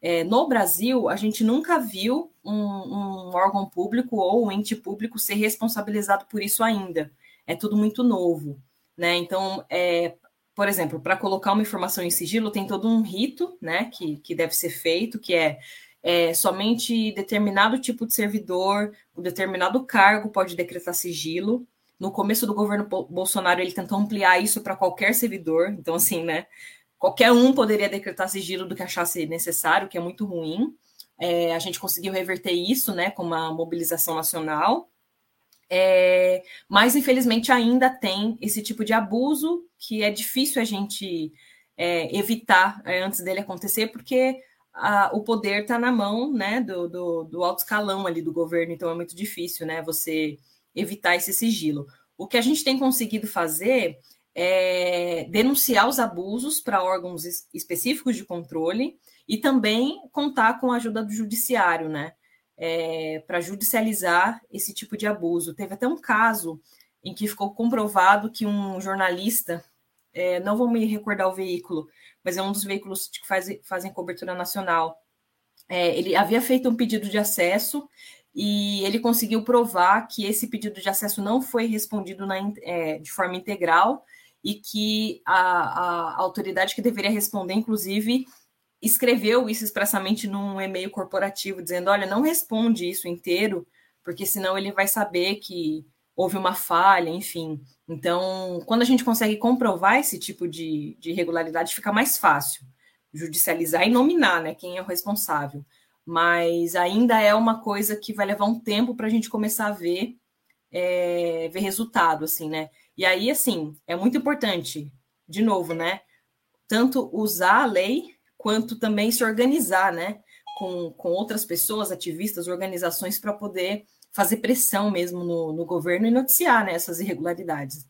É, no Brasil, a gente nunca viu um, um, órgão público ou um ente público ser responsabilizado por isso ainda. É tudo muito novo, né? Então, é, por exemplo, para colocar uma informação em sigilo, tem todo um rito, né, que, que deve ser feito, que é é, somente determinado tipo de servidor, um determinado cargo pode decretar sigilo. No começo do governo Bolsonaro, ele tentou ampliar isso para qualquer servidor. Então, assim, né? Qualquer um poderia decretar sigilo do que achasse necessário, que é muito ruim. É, a gente conseguiu reverter isso, né, com uma mobilização nacional. É, mas, infelizmente, ainda tem esse tipo de abuso que é difícil a gente é, evitar é, antes dele acontecer, porque a, o poder está na mão né, do, do, do, alto escalão ali do governo, então é muito difícil né, você evitar esse sigilo. O que a gente tem conseguido fazer é denunciar os abusos para órgãos específicos de controle e também contar com a ajuda do judiciário, né? É, para judicializar esse tipo de abuso. Teve até um caso em que ficou comprovado que um jornalista, é, não vou me recordar o veículo, mas é um dos veículos que faz, fazem cobertura nacional. É, ele havia feito um pedido de acesso e ele conseguiu provar que esse pedido de acesso não foi respondido na, é, de forma integral e que a, a, autoridade que deveria responder, inclusive, escreveu isso expressamente num e-mail corporativo, dizendo: olha, não responde isso inteiro, porque senão ele vai saber que houve uma falha, enfim. Então, quando a gente consegue comprovar esse tipo de, de irregularidade, fica mais fácil judicializar e nominar né, quem é o responsável. Mas ainda é uma coisa que vai levar um tempo para a gente começar a ver, é, ver resultado, assim, né? E aí, assim, é muito importante, de novo, né? Tanto usar a lei quanto também se organizar, né, com, com outras pessoas, ativistas, organizações, para poder fazer pressão mesmo no, no governo e noticiar né, essas irregularidades.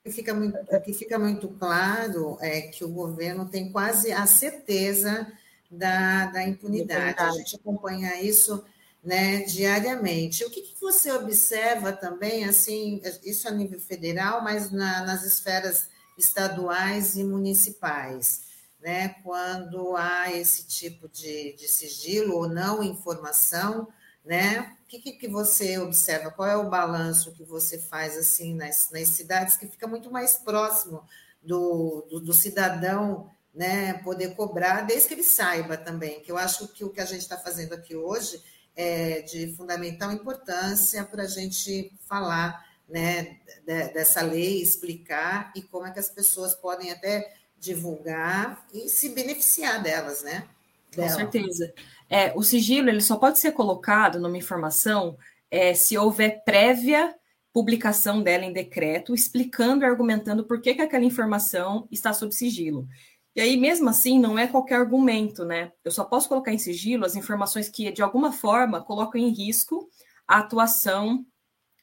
O que fica muito, o que fica muito claro é que o governo tem quase a certeza da, da impunidade. A gente acompanha isso né, diariamente. O que, que, você observa também, assim, isso a nível federal, mas na, nas esferas estaduais e municipais? Né, quando há esse tipo de, de sigilo ou não informação, né? O que, que você observa? Qual é o balanço que você faz assim nas, nas cidades que fica muito mais próximo do, do, do, cidadão né, poder cobrar, desde que ele saiba também, que eu acho que o que a gente está fazendo aqui hoje é de fundamental importância para a gente falar né, dessa lei, explicar e como é que as pessoas podem até divulgar e se beneficiar delas, né? Dela. Com certeza. É, o sigilo ele só pode ser colocado numa informação é, se houver prévia publicação dela em decreto, explicando e argumentando por que, que aquela informação está sob sigilo. E aí, mesmo assim, não é qualquer argumento, né? Eu só posso colocar em sigilo as informações que, de alguma forma, colocam em risco a atuação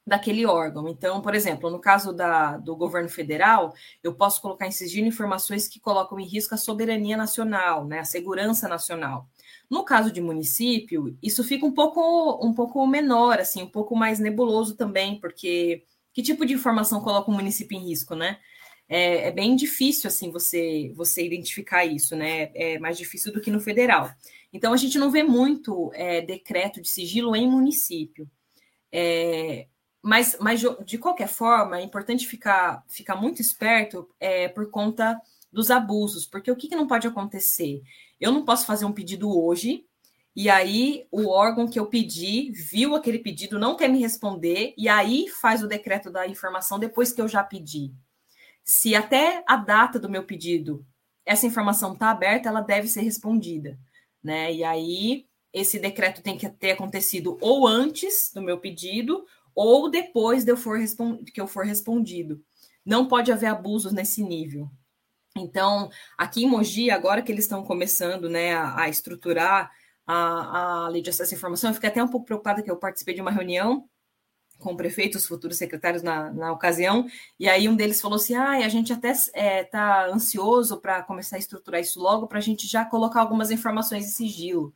daquele órgão. Então, por exemplo, no caso da, do governo federal, eu posso colocar em sigilo informações que colocam em risco a soberania nacional, né, a segurança nacional. No caso de município, isso fica um pouco, um pouco menor, assim, um pouco mais nebuloso também, porque que tipo de informação coloca o município em risco, né? É, é bem difícil, assim, você, você identificar isso, né? É mais difícil do que no federal. Então, a gente não vê muito é, decreto de sigilo em município. É, mas, mas de qualquer forma, é importante ficar, ficar muito esperto é, por conta dos abusos, porque o que, que não pode acontecer? Eu não posso fazer um pedido hoje, e aí o órgão que eu pedi viu aquele pedido, não quer me responder, e aí faz o decreto da informação depois que eu já pedi. Se até a data do meu pedido essa informação está aberta, ela deve ser respondida. Né? E aí esse decreto tem que ter acontecido ou antes do meu pedido ou depois de eu for que eu for respondido. Não pode haver abusos nesse nível. Então, aqui em Mogi, agora que eles estão começando né, a, a estruturar a, a lei de acesso à informação, eu fiquei até um pouco preocupada que eu participei de uma reunião com o prefeito, os futuros secretários na, na ocasião, e aí um deles falou assim: ah, a gente até está é, tá ansioso para começar a estruturar isso logo, para a gente já colocar algumas informações em sigilo.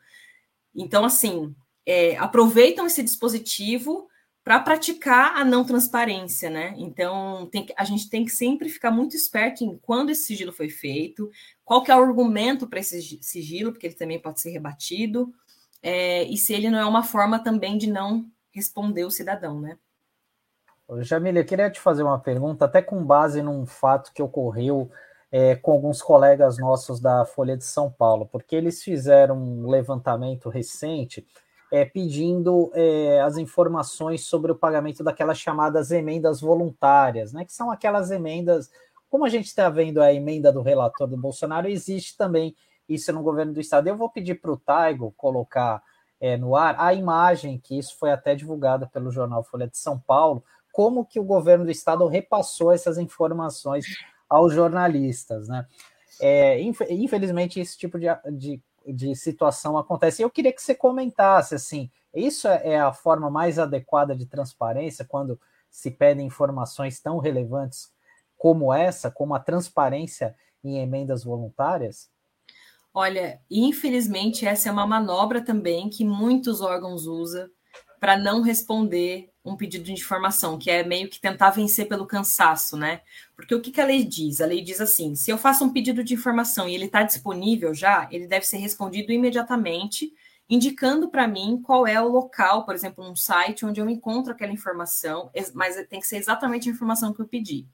Então, assim, é, aproveitam esse dispositivo para praticar a não transparência, né? Então, que, a gente tem que sempre ficar muito esperto em quando esse sigilo foi feito, qual que é o argumento para esse sigilo, porque ele também pode ser rebatido, é, e se ele não é uma forma também de não responder o cidadão, né? Jamília, eu queria te fazer uma pergunta, até com base num fato que ocorreu é, com alguns colegas nossos da Folha de São Paulo, porque eles fizeram um levantamento recente é, pedindo é, as informações sobre o pagamento daquelas chamadas emendas voluntárias, né? Que são aquelas emendas, como a gente está vendo a emenda do relator do Bolsonaro, existe também isso no governo do estado. Eu vou pedir para o Taigo colocar é, no ar, a imagem, que isso foi até divulgada pelo jornal Folha de São Paulo, como que o governo do estado repassou essas informações aos jornalistas, né? É, infelizmente, esse tipo de, de, de situação acontece. Eu queria que você comentasse, assim, isso é, é a forma mais adequada de transparência quando se pedem informações tão relevantes como essa, como a transparência em emendas voluntárias? Olha, infelizmente essa é uma manobra também que muitos órgãos usam para não responder um pedido de informação, que é meio que tentar vencer pelo cansaço, né? Porque o que, que a lei diz? A lei diz assim: se eu faço um pedido de informação e ele está disponível já, ele deve ser respondido imediatamente, indicando para mim qual é o local, por exemplo, um site onde eu encontro aquela informação, mas tem que ser exatamente a informação que eu pedi.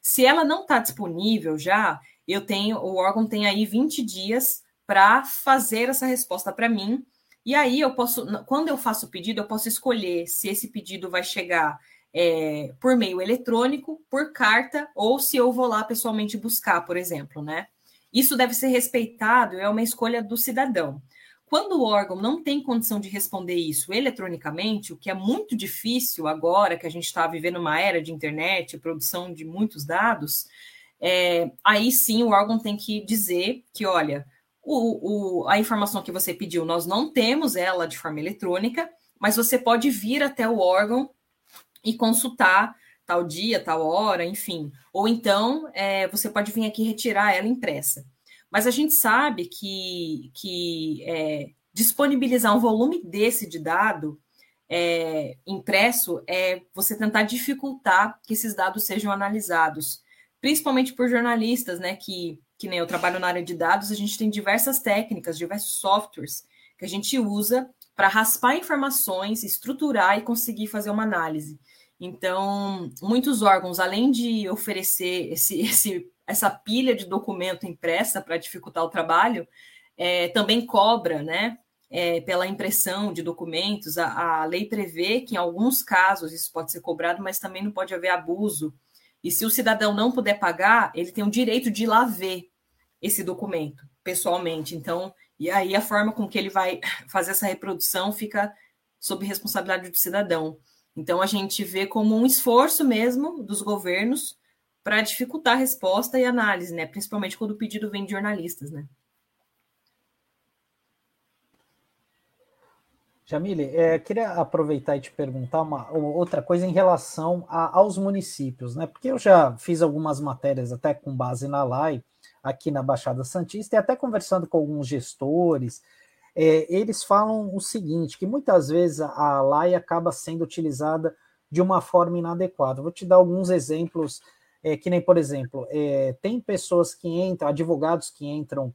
Se ela não está disponível já, eu tenho, o órgão tem aí 20 dias para fazer essa resposta para mim. E aí eu posso, quando eu faço o pedido, eu posso escolher se esse pedido vai chegar é, por meio eletrônico, por carta, ou se eu vou lá pessoalmente buscar, por exemplo, né? Isso deve ser respeitado, é uma escolha do cidadão. Quando o órgão não tem condição de responder isso eletronicamente, o que é muito difícil agora que a gente está vivendo uma era de internet, produção de muitos dados, é, aí sim o órgão tem que dizer que, olha, o, o, a informação que você pediu, nós não temos ela de forma eletrônica, mas você pode vir até o órgão e consultar tal dia, tal hora, enfim. Ou então é, você pode vir aqui retirar ela impressa. Mas a gente sabe que, que é, disponibilizar um volume desse de dado é, impresso é você tentar dificultar que esses dados sejam analisados, principalmente por jornalistas, né, que que nem eu trabalho na área de dados, a gente tem diversas técnicas, diversos softwares que a gente usa para raspar informações, estruturar e conseguir fazer uma análise. Então, muitos órgãos, além de oferecer esse, esse, essa pilha de documento impressa para dificultar o trabalho, é, também cobra, né? É, pela impressão de documentos, a, a lei prevê que em alguns casos isso pode ser cobrado, mas também não pode haver abuso e se o cidadão não puder pagar, ele tem o direito de ir lá ver esse documento pessoalmente. Então, e aí a forma com que ele vai fazer essa reprodução fica sob responsabilidade do cidadão. Então, a gente vê como um esforço mesmo dos governos para dificultar a resposta e análise, né? Principalmente quando o pedido vem de jornalistas, né? Jamile, é, queria aproveitar e te perguntar uma outra coisa em relação a, aos municípios, né? Porque eu já fiz algumas matérias até com base na LAI aqui na Baixada Santista e até conversando com alguns gestores, é, eles falam o seguinte: que muitas vezes a LAI acaba sendo utilizada de uma forma inadequada. Vou te dar alguns exemplos, é, que nem, por exemplo, é, tem pessoas que entram, advogados que entram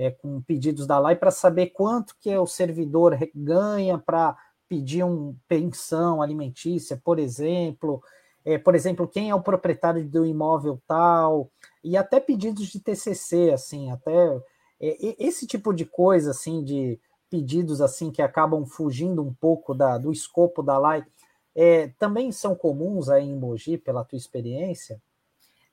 é, com pedidos da LAI para saber quanto que o servidor ganha para pedir uma pensão alimentícia, por exemplo, é, por exemplo, quem é o proprietário do imóvel tal, e até pedidos de TCC, assim, até é, esse tipo de coisa, assim, de pedidos assim que acabam fugindo um pouco da, do escopo da LAI, é, também são comuns aí em Mogi, pela tua experiência?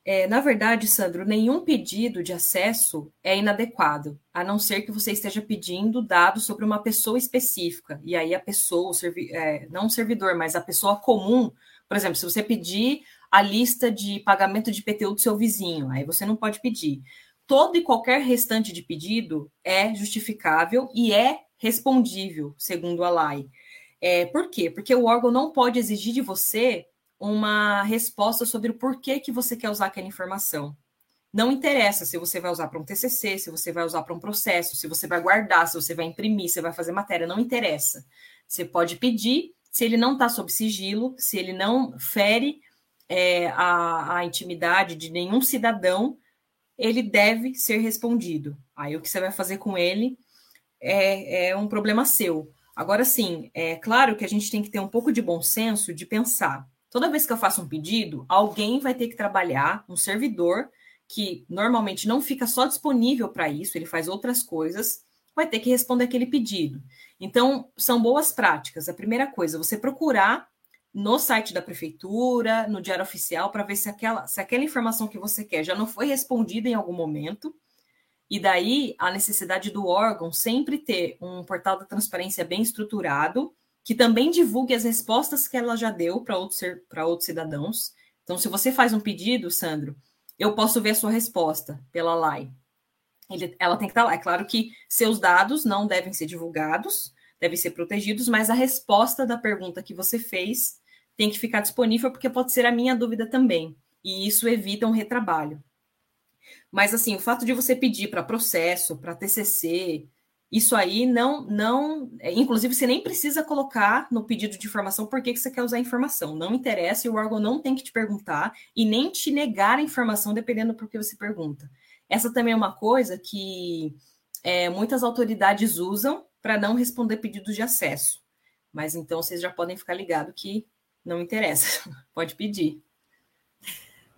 É, na verdade, Sandro, nenhum pedido de acesso é inadequado, a não ser que você esteja pedindo dados sobre uma pessoa específica. E aí a pessoa, o servi é, não o servidor, mas a pessoa comum, por exemplo, se você pedir a lista de pagamento de IPTU do seu vizinho, aí você não pode pedir. Todo e qualquer restante de pedido é justificável e é respondível, segundo a lei. É, por quê? Porque o órgão não pode exigir de você uma resposta sobre o porquê que você quer usar aquela informação. Não interessa se você vai usar para um TCC, se você vai usar para um processo, se você vai guardar, se você vai imprimir, se vai fazer matéria, não interessa. Você pode pedir, se ele não está sob sigilo, se ele não fere é, a, a intimidade de nenhum cidadão, ele deve ser respondido. Aí o que você vai fazer com ele é, é um problema seu. Agora sim, é claro que a gente tem que ter um pouco de bom senso de pensar Toda vez que eu faço um pedido, alguém vai ter que trabalhar, um servidor, que normalmente não fica só disponível para isso, ele faz outras coisas, vai ter que responder aquele pedido. Então, são boas práticas. A primeira coisa, você procurar no site da prefeitura, no diário oficial, para ver se aquela, se aquela informação que você quer já não foi respondida em algum momento. E daí a necessidade do órgão sempre ter um portal da transparência bem estruturado, que também divulgue as respostas que ela já deu para outros, outros cidadãos. Então, se você faz um pedido, Sandro, eu posso ver a sua resposta pela LAI. Ele, ela tem que estar lá. É claro que seus dados não devem ser divulgados, devem ser protegidos, mas a resposta da pergunta que você fez tem que ficar disponível, porque pode ser a minha dúvida também. E isso evita um retrabalho. Mas, assim, o fato de você pedir para processo, para TCC, isso aí não, não, é, inclusive você nem precisa colocar no pedido de informação por que, você quer usar a informação. Não interessa e o órgão não tem que te perguntar e nem te negar a informação dependendo do que você pergunta. Essa também é uma coisa que é, muitas autoridades usam para não responder pedidos de acesso. Mas então vocês já podem ficar ligados que não interessa, pode pedir.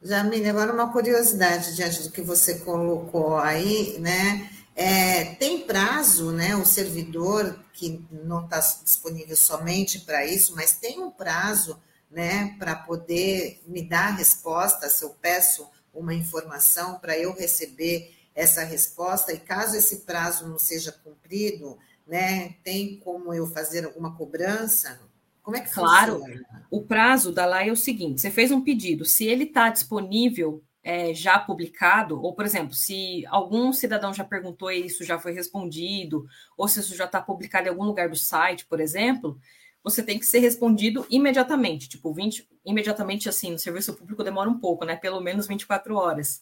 Jamile, agora uma curiosidade diante do que você colocou aí, né? É, tem prazo, né? O servidor que não está disponível somente para isso, mas tem um prazo, né? Para poder me dar a resposta, se eu peço uma informação para eu receber essa resposta, e caso esse prazo não seja cumprido, né? Tem como eu fazer alguma cobrança? Como é que claro, funciona? o prazo da lei é o seguinte: você fez um pedido, se ele está disponível é, já publicado, ou, por exemplo, se algum cidadão já perguntou e isso já foi respondido, ou se isso já está publicado em algum lugar do site, por exemplo, você tem que ser respondido imediatamente. Tipo, 20, imediatamente, assim, no serviço público demora um pouco, né? Pelo menos 24 horas,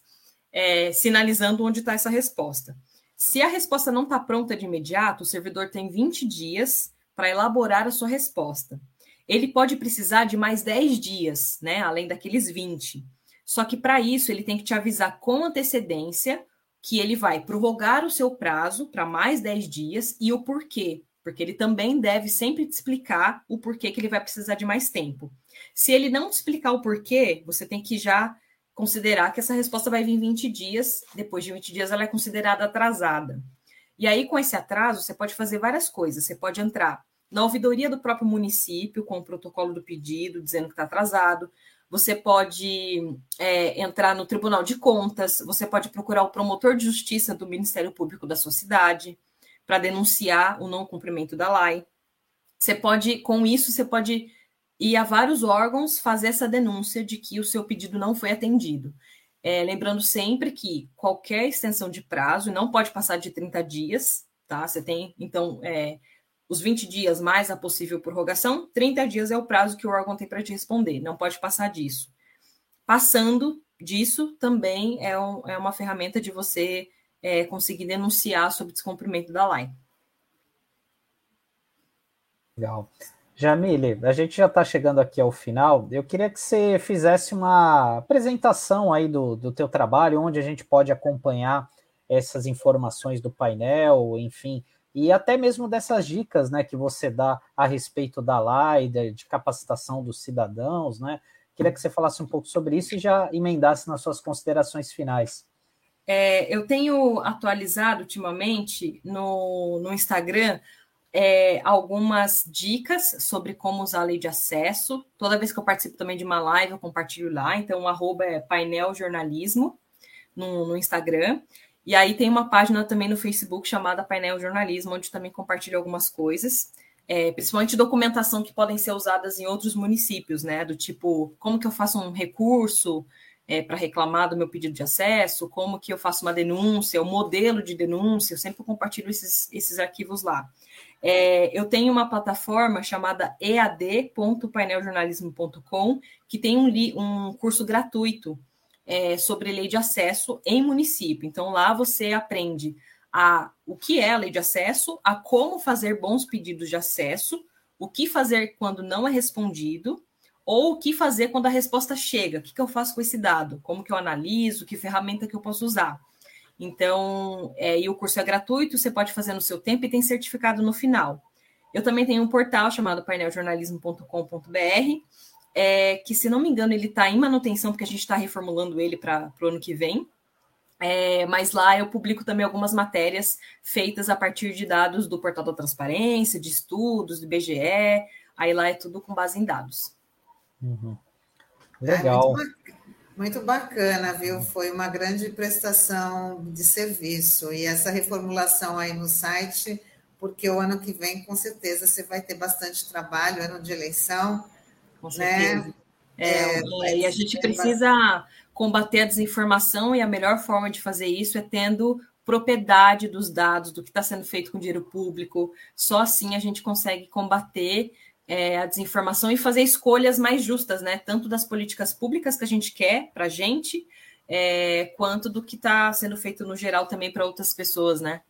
é, sinalizando onde está essa resposta. Se a resposta não está pronta de imediato, o servidor tem 20 dias para elaborar a sua resposta ele pode precisar de mais 10 dias, né? Além daqueles 20. Só que para isso ele tem que te avisar com antecedência que ele vai prorrogar o seu prazo para mais 10 dias e o porquê. Porque ele também deve sempre te explicar o porquê que ele vai precisar de mais tempo. Se ele não te explicar o porquê, você tem que já considerar que essa resposta vai vir em 20 dias. Depois de 20 dias, ela é considerada atrasada. E aí, com esse atraso, você pode fazer várias coisas. Você pode entrar na ouvidoria do próprio município, com o protocolo do pedido, dizendo que está atrasado. Você pode é, entrar no Tribunal de Contas, você pode procurar o promotor de justiça do Ministério Público da sua cidade para denunciar o não cumprimento da lei. Você pode, com isso, você pode ir a vários órgãos fazer essa denúncia de que o seu pedido não foi atendido. É, lembrando sempre que qualquer extensão de prazo não pode passar de 30 dias, tá? Você tem, então, é, os 20 dias mais a possível prorrogação, 30 dias é o prazo que o órgão tem para te responder, não pode passar disso. Passando disso, também é, um, é uma ferramenta de você é, conseguir denunciar sobre descumprimento da lei. Legal. Jamile, a gente já está chegando aqui ao final. Eu queria que você fizesse uma apresentação aí do, do teu trabalho, onde a gente pode acompanhar essas informações do painel, enfim, e até mesmo dessas dicas né, que você dá a respeito da de, de capacitação dos cidadãos, né? Queria que você falasse um pouco sobre isso e já emendasse nas suas considerações finais. É, eu tenho atualizado ultimamente no, no Instagram é, algumas dicas sobre como usar a lei de acesso. Toda vez que eu participo também de uma live, eu compartilho lá. Então, o arroba é painel jornalismo no, no Instagram. E aí tem uma página também no Facebook chamada Painel Jornalismo, onde também compartilho algumas coisas, é, principalmente documentação que podem ser usadas em outros municípios, né? Do tipo, como que eu faço um recurso é, para reclamar do meu pedido de acesso, como que eu faço uma denúncia, o modelo de denúncia, eu sempre compartilho esses, esses arquivos lá. É, eu tenho uma plataforma chamada ead.paineljornalismo.com, que tem um, um curso gratuito é, sobre lei de acesso em município. Então, lá você aprende a o que é a lei de acesso, a como fazer bons pedidos de acesso, o que fazer quando não é respondido, ou o que fazer quando a resposta chega. O que, que eu faço com esse dado? Como que eu analiso? Que ferramenta que eu posso usar? Então, é, e o curso é gratuito, você pode fazer no seu tempo e tem certificado no final. Eu também tenho um portal chamado paineljornalismo.com.br, é, que, se não me engano, ele está em manutenção, porque a gente está reformulando ele para o ano que vem. É, mas lá eu publico também algumas matérias feitas a partir de dados do Portal da Transparência, de estudos, do IBGE. Aí lá é tudo com base em dados. Uhum. Legal. É muito, Muito bacana, viu? Foi uma grande prestação de serviço. E essa reformulação aí no site, porque o ano que vem, com certeza, você vai ter bastante trabalho, ano de eleição. Com né? certeza. Né? É, é, e a gente precisa combater a desinformação, e a melhor forma de fazer isso é tendo propriedade dos dados, do que está sendo feito com dinheiro público. Só assim a gente consegue combater é, a desinformação e fazer escolhas mais justas, né? Tanto das políticas públicas que a gente quer para a gente, é, quanto do que está sendo feito no geral também para outras pessoas, né?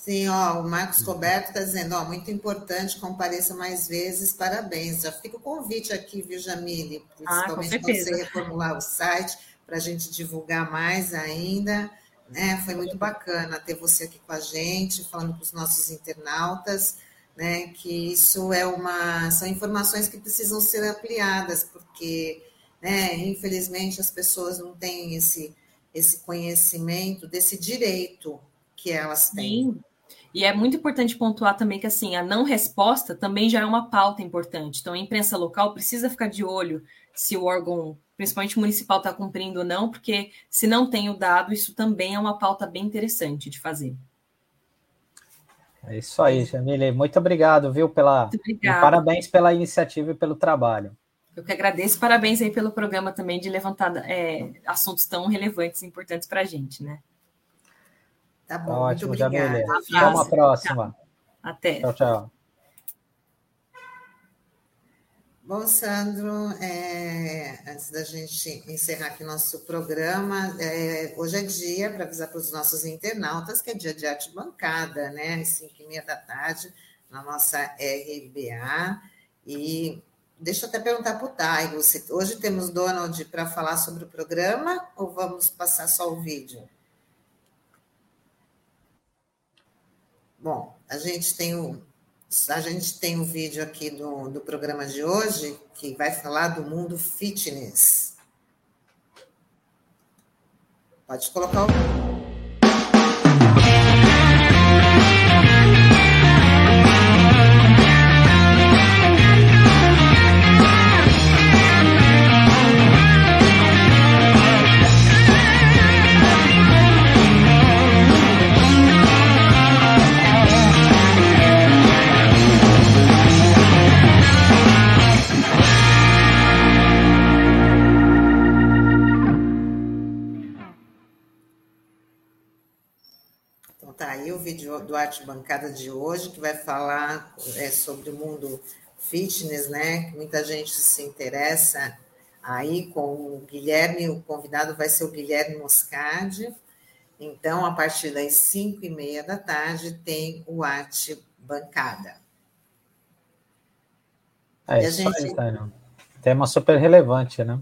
Sim, ó, o Marcos Roberto está dizendo, ó, muito importante, compareça mais vezes, parabéns. Já fica o convite aqui, viu, Jamile? Principalmente ah, você reformular o site para a gente divulgar mais ainda. Né? Foi muito bacana ter você aqui com a gente, falando com os nossos internautas né, que isso é uma, são informações que precisam ser ampliadas, porque, né, infelizmente, as pessoas não têm esse, esse conhecimento desse direito que elas têm. Sim. E é muito importante pontuar também que assim a não resposta também já é uma pauta importante. Então a imprensa local precisa ficar de olho se o órgão, principalmente municipal, está cumprindo ou não, porque se não tem o dado, isso também é uma pauta bem interessante de fazer. É isso aí, Jamile. Muito obrigado, viu, pela. Parabéns pela iniciativa e pelo trabalho. Eu que agradeço, parabéns aí pelo programa também de levantar é, assuntos tão relevantes e importantes para a gente, né? Tá bom, Ótimo, Jamile. Até uma próxima. Até. Tchau, tchau. Bom, Sandro, é, antes da gente encerrar aqui nosso programa, é, hoje é dia, para avisar para os nossos internautas, que é dia de arte bancada, né? Às 5 e meia da tarde, na nossa RBA. E deixa eu até perguntar para o Taigo, se hoje temos Donald para falar sobre o programa ou vamos passar só o vídeo? Bom, a gente tem o a gente tem um vídeo aqui do, do programa de hoje que vai falar do mundo fitness. Pode colocar o. Bancada de hoje, que vai falar é, sobre o mundo fitness, né? Muita gente se interessa aí com o Guilherme, o convidado vai ser o Guilherme Moscardi. Então, a partir das 5 e meia da tarde, tem o Arte Bancada. É, isso gente... aí, Tema super relevante, né?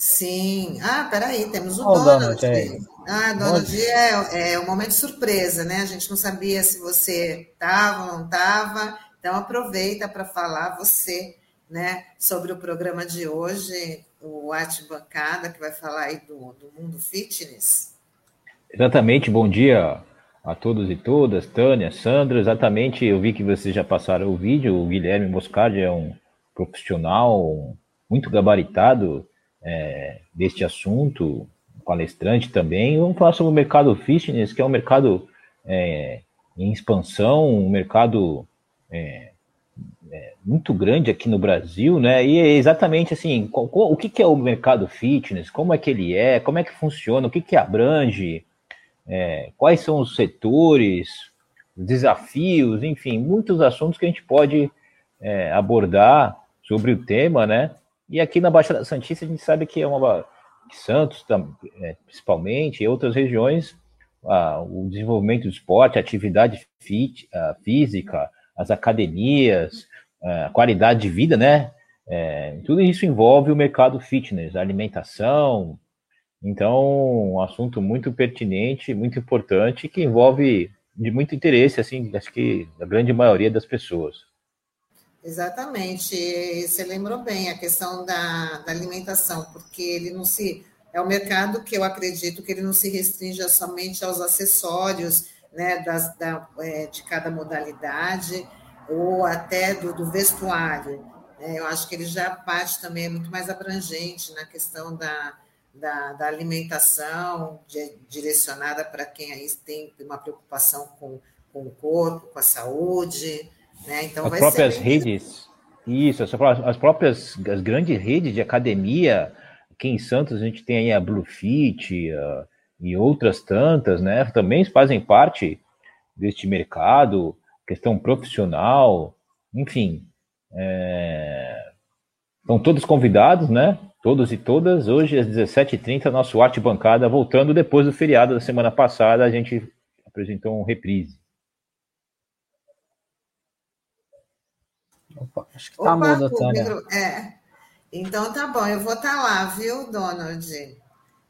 Sim. Ah, peraí, temos o, oh, Donald. Donald ah, Donald é, é um momento surpresa, né? A gente não sabia se você estava ou não estava. Então, aproveita para falar você né, sobre o programa de hoje, o Arte Bancada, que vai falar aí do, do mundo fitness. Exatamente, bom dia a todos e todas, Tânia, Sandra, exatamente, eu vi que vocês já passaram o vídeo, o Guilherme Moscardi é um profissional muito gabaritado é, deste assunto, palestrante também. Vamos falar sobre o mercado fitness, que é um mercado é, em expansão, um mercado é, é, muito grande aqui no Brasil, né? E é exatamente assim, qual, qual, o que, que, é o mercado fitness, como é que ele é, como é que funciona, o que, que abrange, é, quais são os setores, desafios, enfim, muitos assuntos que a gente pode abordar sobre o tema, né? E aqui na Baixada Santista a gente sabe que é uma Santos é, principalmente e outras regiões o desenvolvimento do esporte, a atividade fit, a física, as academias, a qualidade de vida, né? É, tudo isso envolve o mercado fitness, a alimentação. Então, um assunto muito pertinente, muito importante, que envolve de muito interesse, assim, acho que da grande maioria das pessoas. Exatamente. Você lembrou bem a questão da, da, alimentação, porque ele não se. É um mercado que eu acredito que ele não se restringe somente aos acessórios né, das, da, é, de cada modalidade ou até do, do vestuário. É, eu acho que ele já parte também é muito mais abrangente na questão da, da, da alimentação de, direcionada para quem aí tem uma preocupação com, com o corpo, com a saúde. Né? Então, as próprias redes, isso, as próprias as grandes redes de academia, aqui em Santos a gente tem aí a Bluefit a, e outras tantas, né? Também fazem parte deste mercado, questão profissional, enfim. É... Estão todos convidados, né? Todos e todas. Hoje, às 17h30, nosso Arte Bancada, voltando depois do feriado da semana passada, a gente apresentou um reprise. Opa, acho que tá Opa, mudo, Tânia. É. Então tá bom, eu vou estar tá lá, viu, Donald?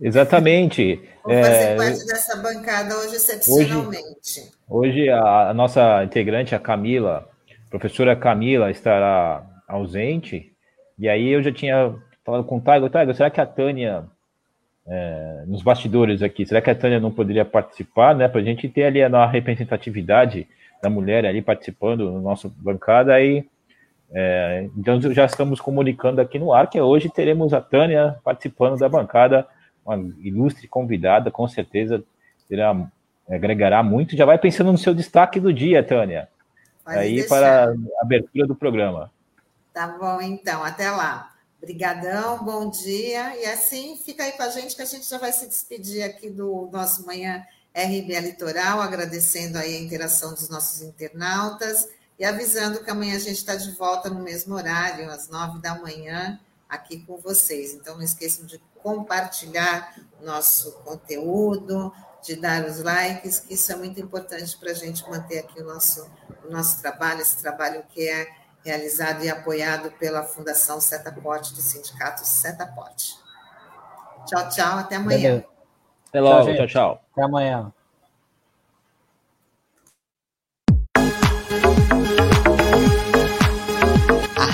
Exatamente. Vou fazer é, parte dessa bancada hoje excepcionalmente. Hoje, hoje a, a, nossa integrante, a Camila, professora Camila, estará ausente. E aí eu já tinha falado com o Taigo, Taigo, será que a Tânia, é, nos bastidores aqui, será que a Tânia não poderia participar, né? Para a gente ter ali a representatividade da mulher ali participando no nosso bancada aí. É, então já estamos comunicando aqui no ar que hoje teremos a Tânia participando da bancada uma ilustre convidada, com certeza terá, agregará muito. Já vai pensando no seu destaque do dia, Tânia. Pode aí deixar. para a abertura do programa. Tá bom, então, até lá. Obrigadão, bom dia. E assim, fica aí com a gente que a gente já vai se despedir aqui do nosso Manhã RBA Litoral, agradecendo aí a interação dos nossos internautas e avisando que amanhã a gente está de volta no mesmo horário, às nove da manhã, aqui com vocês. Então, não esqueçam de compartilhar nosso conteúdo, de dar os likes, que isso é muito importante para a gente manter aqui o nosso, o nosso trabalho, esse trabalho que é realizado e apoiado pela Fundação Setaporte do Sindicato Setaporte. Tchau, tchau, até amanhã. Até logo, tchau, tchau, tchau. Até amanhã.